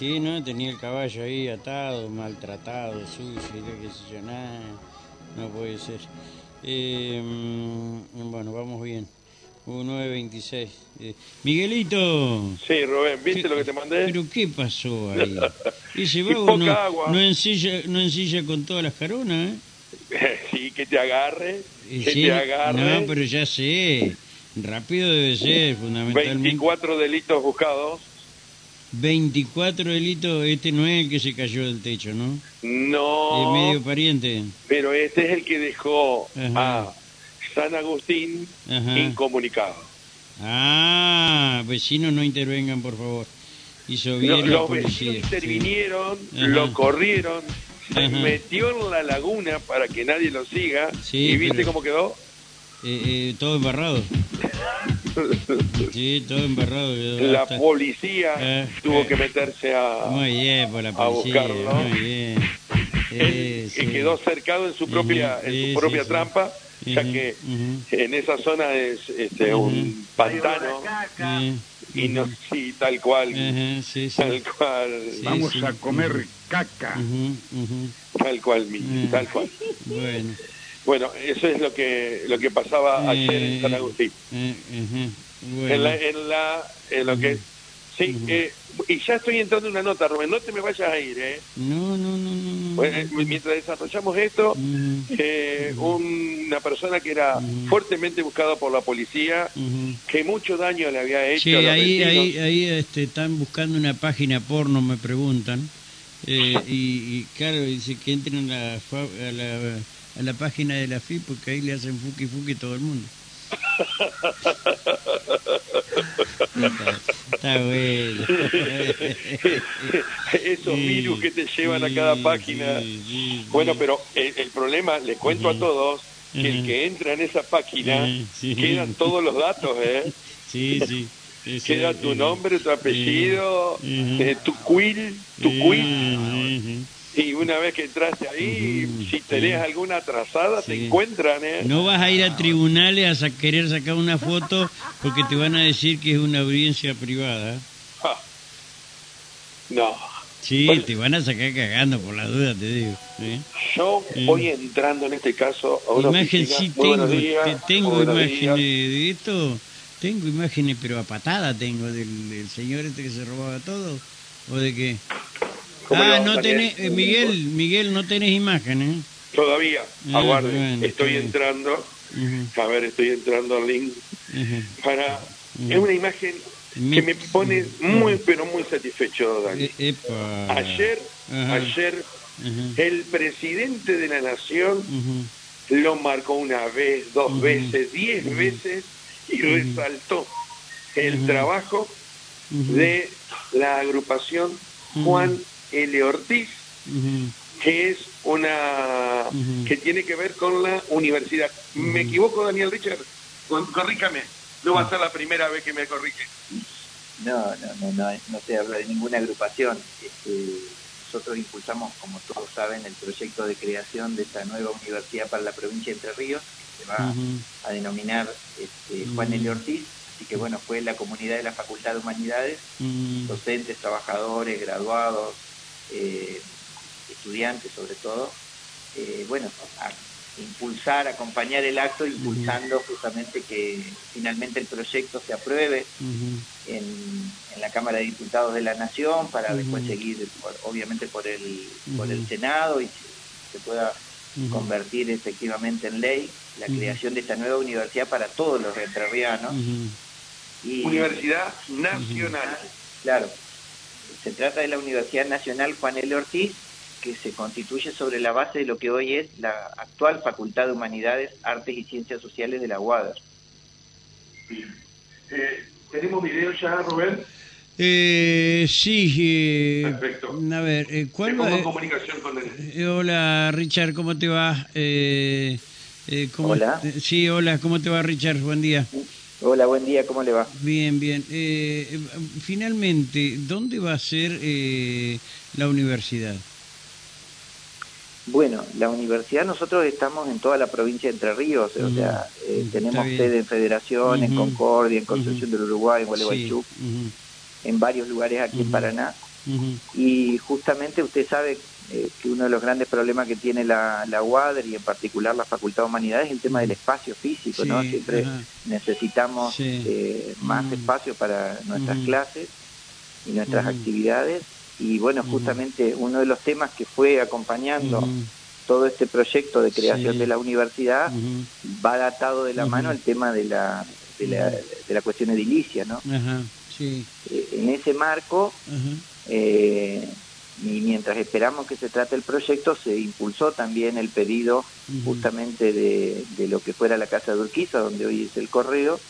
Sí, no, tenía el caballo ahí atado, maltratado, sucio, qué sé yo, nada, no puede ser. Eh, mm, bueno, vamos bien. 926. Eh, Miguelito. Sí, Rubén, ¿viste ¿Qué- lo que te mandé? ¿Pero qué pasó ahí? Ese Y vago no, agua. no ensilla, no ensilla con todas las caronas, ¿eh? sí, que te agarre, Y que sí, te agarre. No, pero ya sé. Rápido debe ser, fundamentalmente. 24 delitos buscados. 24 delitos, este no es el que se cayó del techo, ¿no? No, Es medio pariente. pero este es el que dejó Ajá. a San Agustín Ajá. incomunicado. Ah, vecinos no intervengan, por favor. Hizo bien la los policía. vecinos intervinieron, lo corrieron, se Ajá. metió en la laguna para que nadie lo siga. Sí, ¿Y viste pero- cómo quedó? Eh, eh, todo embarrado. Sí, todo embarrado. quedó La hasta- policía Eh, tuvo eh. que meterse a... Muy bien, por la a policía. buscarlo. Muy bien. Él, sí. que quedó cercado en su propia en sí, su propia sí, sí. trampa ya que en esa zona es este, un pantano y no sí tal cual ajá, sí, sí. tal cual Sí, Vamos sí. a comer caca. Tal cual mi- tal cual Bueno. Bueno eso es lo que lo que pasaba ayer en San Agustín eh. Bueno. en la en la en lo que sí eh, y ya estoy entrando en una nota Rubén no te me vayas a ir eh No, no, no, no. Bueno, eh, mientras desarrollamos esto eh, una persona que era fuertemente buscada por la policía que mucho daño le había hecho Sí, a los ahí, ahí, ahí este, están buscando una página porno, me preguntan. Y, y claro, dice que entren a la, a, la, a la página de la FI porque ahí le hacen fuki fuki todo el mundo. está, está bueno. Esos Sí, virus que te llevan a cada página. sí, Bueno, pero el, el problema, les cuento a todos, que el que entra en esa página, quedan todos los datos, ¿eh? Sí, sí. Queda tu nombre, tu apellido, eh, tu quill, tu quill. Una vez que entraste ahí, si tenés sí. alguna atrasada, te encuentran, ¿eh? No vas a ir a tribunales a sa- querer sacar una foto porque te van a decir que es una audiencia privada. No. Sí, Bueno. te van a sacar cagando por la duda, te digo. ¿eh? Yo voy entrando en este caso a una Imagen, oficina. sí tengo, buenos días, te- tengo imágenes días. de esto, tengo imágenes pero a patada tengo del, del señor este que se robaba todo, o de qué. ¿Cómo le Ah, no tenés, eh, Miguel, Miguel, no tenés imágenes. Todavía, Ah, aguarde, bueno, estoy entrando. A ver, estoy entrando al link para... Es una imagen que me pone muy, pero muy satisfecho, Dani. Eh, epa. Ayer, ayer, el presidente de la nación lo marcó una vez, dos veces, diez veces y resaltó el trabajo de la agrupación. Juan L. Ortiz, que es una que tiene que ver con la universidad. ¿Me equivoco, Daniel Richard? Corríjame. No va a ser la primera vez que me corrige. No, no, no, no, no se habla de ninguna agrupación. Este, nosotros impulsamos, como todos saben, el proyecto de creación de esta nueva universidad para la provincia de Entre Ríos, que se va a denominar este, Juan. L. Ortiz. Así que bueno, fue la comunidad de la Facultad de Humanidades, docentes, trabajadores, graduados, eh, estudiantes sobre todo, eh, bueno, a impulsar, acompañar el acto, impulsando justamente que finalmente el proyecto se apruebe en, en la Cámara de Diputados de la Nación para después seguir, por- obviamente, por el, por el Senado y se pueda Ujú. convertir efectivamente en ley la creación de esta nueva universidad para todos los entrerrianos. Y, Universidad Nacional. Claro, se trata de la Universidad Nacional Juan L. Ortiz, que se constituye sobre la base de lo que hoy es la actual Facultad de Humanidades, Artes y Ciencias Sociales de la UADER. Eh, ¿Tenemos video ya, Rubén? Eh, sí, eh, Perfecto. a ver, eh, ¿cuál va? eh, comunicación con él. eh, hola, Richard, ¿cómo te va? Eh, eh, ¿cómo- Hola. eh, sí, hola, ¿cómo te va, Richard? Buen día. Hola, buen día, ¿cómo le va? Bien, bien. Eh, eh, finalmente, ¿dónde va a ser eh, la universidad? Bueno, la universidad nosotros estamos en toda la provincia de Entre Ríos, o sea, eh, tenemos sede en Federación, en. Concordia, en Concepción del Uruguay, en Gualeguaychú, Sí, en varios lugares aquí en. Paraná. y justamente usted sabe eh, que uno de los grandes problemas que tiene la, la UADR y en particular la Facultad de Humanidades es el tema del espacio físico, ¿no? Siempre necesitamos eh, más mm. espacio para nuestras clases y nuestras actividades. Y bueno, justamente uno de los temas que fue acompañando todo este proyecto de creación de la universidad va datado de la mano el tema de la, de la, de la cuestión edilicia, ¿no? Eh, en ese marco, eh, y mientras esperamos que se trate el proyecto, se impulsó también el pedido justamente de, de, lo que fuera la Casa de Urquiza, donde hoy es el correo,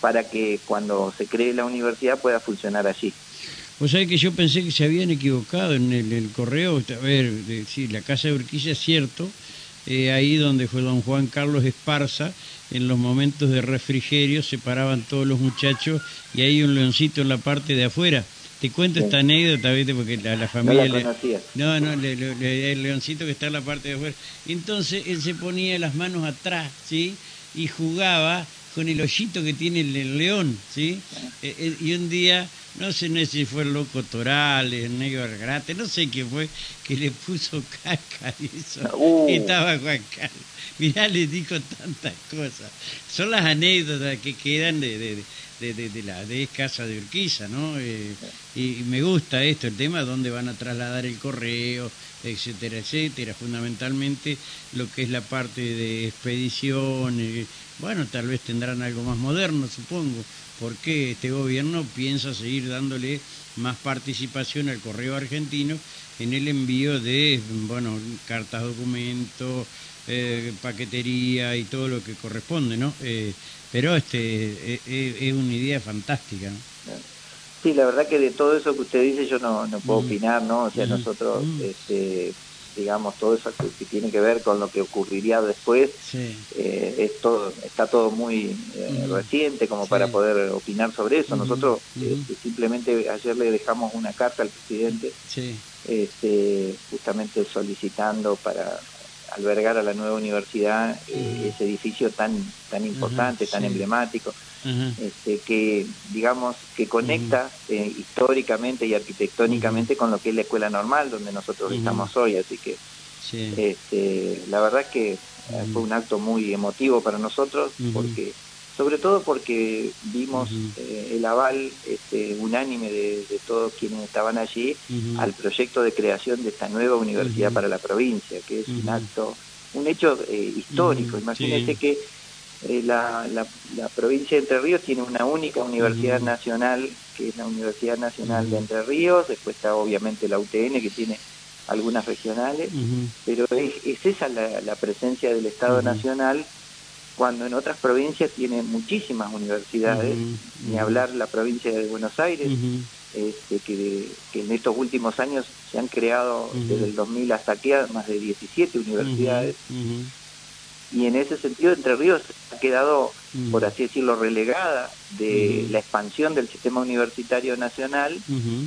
para que cuando se cree la universidad pueda funcionar allí. Vos sabés que yo pensé que se habían equivocado en el, correo. A ver, sí, la casa de Urquiza es cierto, eh, ahí donde fue don Juan Carlos Esparza, en los momentos de refrigerio se paraban todos los muchachos y hay un leoncito en la parte de afuera. Te cuento esta anécdota, ¿viste? Porque la, la familia... No, no, el leoncito que está en la parte de afuera. Entonces él se ponía las manos atrás, ¿sí? Y jugaba con el hoyito que tiene el, león, ¿sí? Eh, eh, y un día no sé, no sé si fue el loco Torales, el negro Argrate, no sé quién fue, que le puso caca y eso. Uh. Y estaba Juan Carlos. Mirá, le dijo tantas cosas. Son las anécdotas que quedan de, de, de, de, la de Casa de Urquiza, ¿no? Eh, y, me gusta esto, el tema, dónde van a trasladar el correo, etcétera, etcétera. Fundamentalmente lo que es la parte de expedición. Eh, bueno, tal vez tendrán algo más moderno, supongo porque este gobierno piensa seguir dándole más participación al correo argentino en el envío de, bueno, cartas, documentos, eh, paquetería y todo lo que corresponde, ¿no? Eh, pero este eh, es una idea fantástica, ¿no? Sí, la verdad que de todo eso que usted dice yo no, no puedo mm. opinar, ¿no? O sea, mm. nosotros mm. este, digamos, todo eso que, tiene que ver con lo que ocurriría después, eh, es todo, está todo muy eh, reciente como para poder opinar sobre eso. Nosotros este, simplemente ayer le dejamos una carta al presidente, este, justamente solicitando para albergar a la nueva universidad eh, ese edificio tan tan importante, tan emblemático este, que digamos que conecta eh, históricamente y arquitectónicamente con lo que es la escuela normal donde nosotros estamos hoy, así que este, la verdad que eh, fue un acto muy emotivo para nosotros porque sobre todo porque vimos eh, el aval este, unánime de, todos quienes estaban allí al proyecto de creación de esta nueva universidad para la provincia, que es un acto, un hecho histórico. Imagínense que eh, la, la, provincia de Entre Ríos tiene una única universidad nacional, que es la Universidad Nacional de Entre Ríos, después está obviamente la UTN, que tiene algunas regionales, pero es, esa la, presencia del Estado Nacional cuando en otras provincias tiene muchísimas universidades, ni hablar la provincia de Buenos Aires, este, que, que, en estos últimos años se han creado desde el 2000 hasta aquí más de 17 universidades. Y en ese sentido Entre Ríos ha quedado, por así decirlo, relegada de la expansión del sistema universitario nacional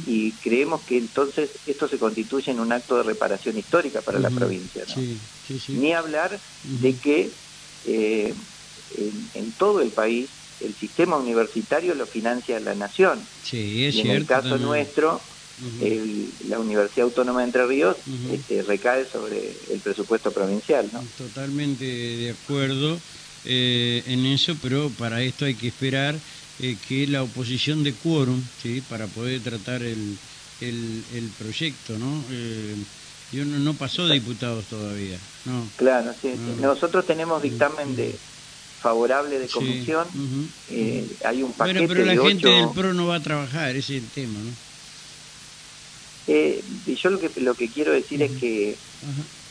y creemos que entonces esto se constituye en un acto de reparación histórica para la provincia. Ni hablar de que eh, en, todo el país el sistema universitario lo financia la nación. y en el caso nuestro, la Universidad Autónoma de Entre Ríos este, recae sobre el presupuesto provincial. ¿no? Totalmente de acuerdo eh, en eso, pero para esto hay que esperar eh, que la oposición de quórum, ¿sí? para poder tratar el, el, proyecto, ¿no? Eh, yo no, pasó de diputados todavía, ¿no? Claro, sí, Nosotros tenemos dictamen de favorable de comisión, hay un paquete Bueno, pero la gente del PRO no va a trabajar, ese es el tema, ¿no? Eh, yo lo que, lo que quiero decir es que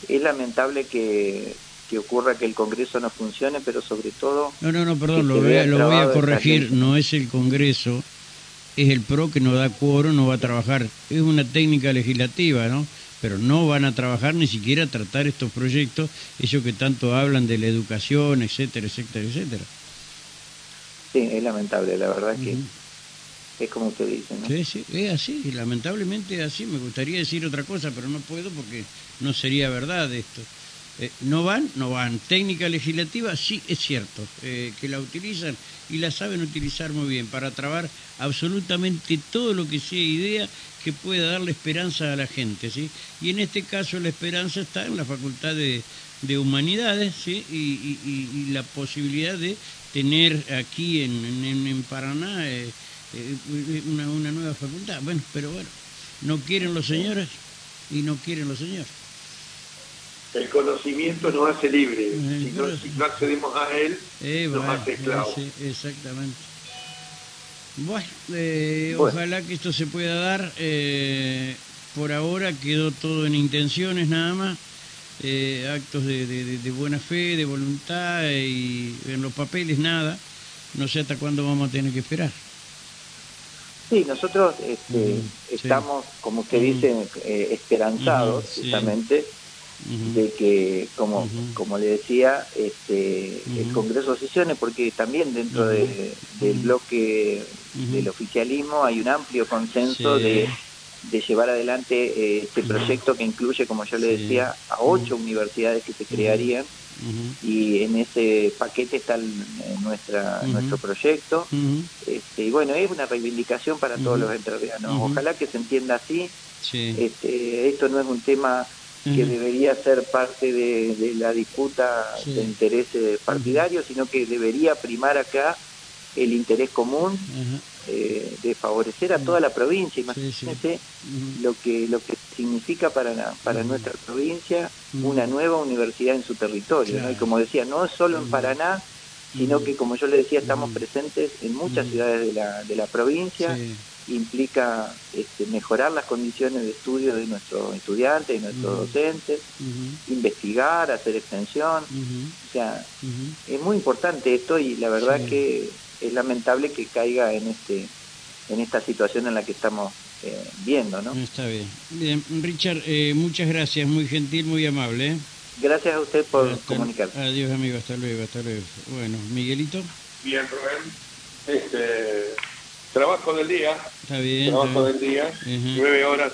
es lamentable que, que, ocurra que el Congreso no funcione, pero sobre todo... No, no, no, perdón, lo voy, lo voy a corregir, no es el Congreso, es el PRO que no da quórum, no va a trabajar. Es una técnica legislativa, ¿no? Pero no van a trabajar ni siquiera a tratar estos proyectos, ellos que tanto hablan de la educación, etcétera, etcétera, etcétera. Sí, es lamentable, la verdad que es como usted dice, ¿no? Sí, sí, es así, lamentablemente es así. Me gustaría decir otra cosa, pero no puedo porque no sería verdad esto. Eh, no van, no van. Técnica legislativa, sí, es cierto, eh, que la utilizan y la saben utilizar muy bien para trabar absolutamente todo lo que sea idea que pueda darle esperanza a la gente, ¿sí? Y en este caso la esperanza está en la Facultad de, de Humanidades, ¿sí? Y, y, y, la posibilidad de tener aquí en, en, en Paraná eh, eh, una, una nueva facultad. Bueno, pero bueno, no quieren los señores y no quieren los señores. El conocimiento nos hace libre. Si no, si no accedemos a él, Eh, nos hace esclavos. sí, exactamente. Bueno, eh, Bueno. ojalá que esto se pueda dar. eh, por ahora quedó todo en intenciones nada más. eh, actos de, de- buena fe, de voluntad y en los papeles nada. No sé hasta cuándo vamos a tener que esperar. Sí, nosotros este, Mm, sí. estamos, como usted Mm. dice, eh, esperanzados sí. justamente De que, como, como le decía, este, el. Congreso sesione, porque también dentro de- del bloque del oficialismo hay un amplio consenso Sí. de, de llevar adelante eh, este proyecto que incluye, como yo le decía, a ocho universidades que se crearían. Y en ese paquete está el- eh, nuestra, nuestro proyecto. Este, y bueno, es una reivindicación para todos los entrerrianos. Ojalá que se entienda así. Sí. Este, esto no es un tema que debería ser parte de, de la disputa Sí. de intereses partidarios, sino que debería primar acá el interés común eh, de favorecer a toda la provincia. Sí, sí. Imagínense lo que lo que significa para la- para nuestra provincia una nueva universidad en su territorio. ¿no? Y como decía, no solo en. Paraná, sino que como yo le decía, estamos presentes en muchas ciudades de la, de la provincia. Implica este, mejorar las condiciones de estudio de nuestros estudiantes, de nuestros docentes, investigar, hacer extensión. O sea, es muy importante esto y la verdad Sí. que es lamentable que caiga en este en esta situación en la que estamos eh, viendo, ¿no? Está bien. Bien, Richard, eh, muchas gracias, muy gentil, muy amable. ¿eh? Gracias a usted por Hasta- comunicarse. Adiós, amigo, hasta luego, hasta luego. Bueno, Miguelito, Bien, Rubén. Este, trabajo del día, está bien. trabajo está del día, nueve horas